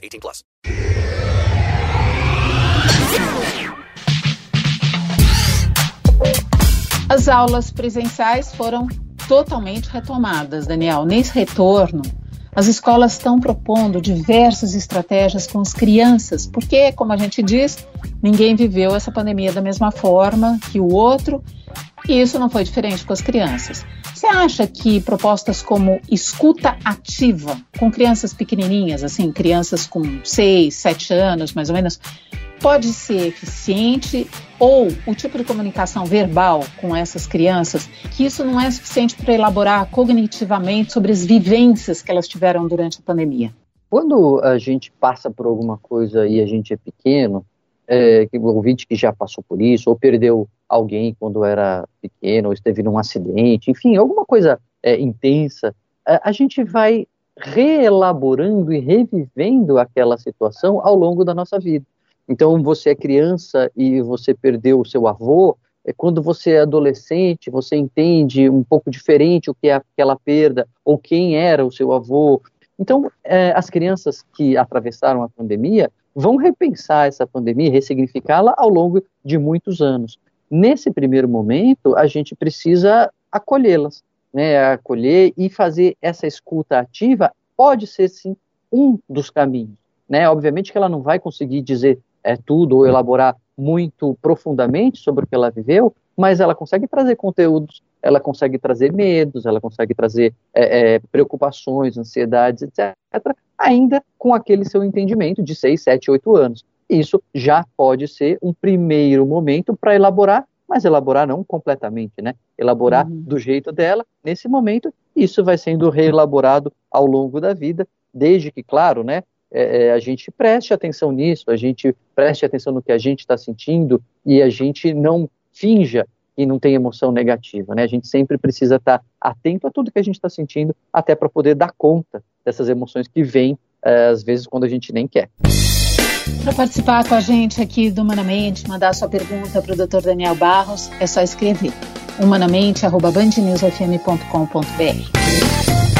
18 plus. As aulas presenciais foram totalmente retomadas, Daniel. Nesse retorno, as escolas estão propondo diversas estratégias com as crianças, porque, como a gente diz, ninguém viveu essa pandemia da mesma forma que o outro, e isso não foi diferente com as crianças. Você acha que propostas como escuta ativa, com crianças pequenininhas, assim, crianças com 6, 7 anos, mais ou menos, pode ser eficiente ou o tipo de comunicação verbal com essas crianças, que isso não é suficiente para elaborar cognitivamente sobre as vivências que elas tiveram durante a pandemia? Quando a gente passa por alguma coisa e a gente é pequeno, é, o ouvinte que já passou por isso, ou perdeu alguém quando era pequeno, ou esteve num acidente, enfim, alguma coisa é, intensa, a, a gente vai reelaborando e revivendo aquela situação ao longo da nossa vida. Então, você é criança e você perdeu o seu avô, é quando você é adolescente, você entende um pouco diferente o que é aquela perda, ou quem era o seu avô. Então, é, as crianças que atravessaram a pandemia vão repensar essa pandemia, ressignificá-la ao longo de muitos anos. Nesse primeiro momento, a gente precisa acolhê-las, né, acolher e fazer essa escuta ativa pode ser sim um dos caminhos. Né? Obviamente que ela não vai conseguir dizer é, tudo ou elaborar muito profundamente sobre o que ela viveu, mas ela consegue trazer conteúdos, ela consegue trazer medos, ela consegue trazer é, é, preocupações, ansiedades, etc., ainda com aquele seu entendimento de 6, 7, 8 anos. Isso já pode ser um primeiro momento para elaborar, mas elaborar não completamente, né? Elaborar uhum. do jeito dela, nesse momento, isso vai sendo reelaborado ao longo da vida, desde que, claro, né, é, é, a gente preste atenção nisso, a gente preste atenção no que a gente está sentindo e a gente não finja que não tem emoção negativa, né? A gente sempre precisa estar atento a tudo que a gente está sentindo, até para poder dar conta dessas emoções que vêm, é, às vezes, quando a gente nem quer. Para participar com a gente aqui do Humanamente, mandar sua pergunta para o Dr. Daniel Barros, é só escrever humanamente@bandnewsfm.com.br.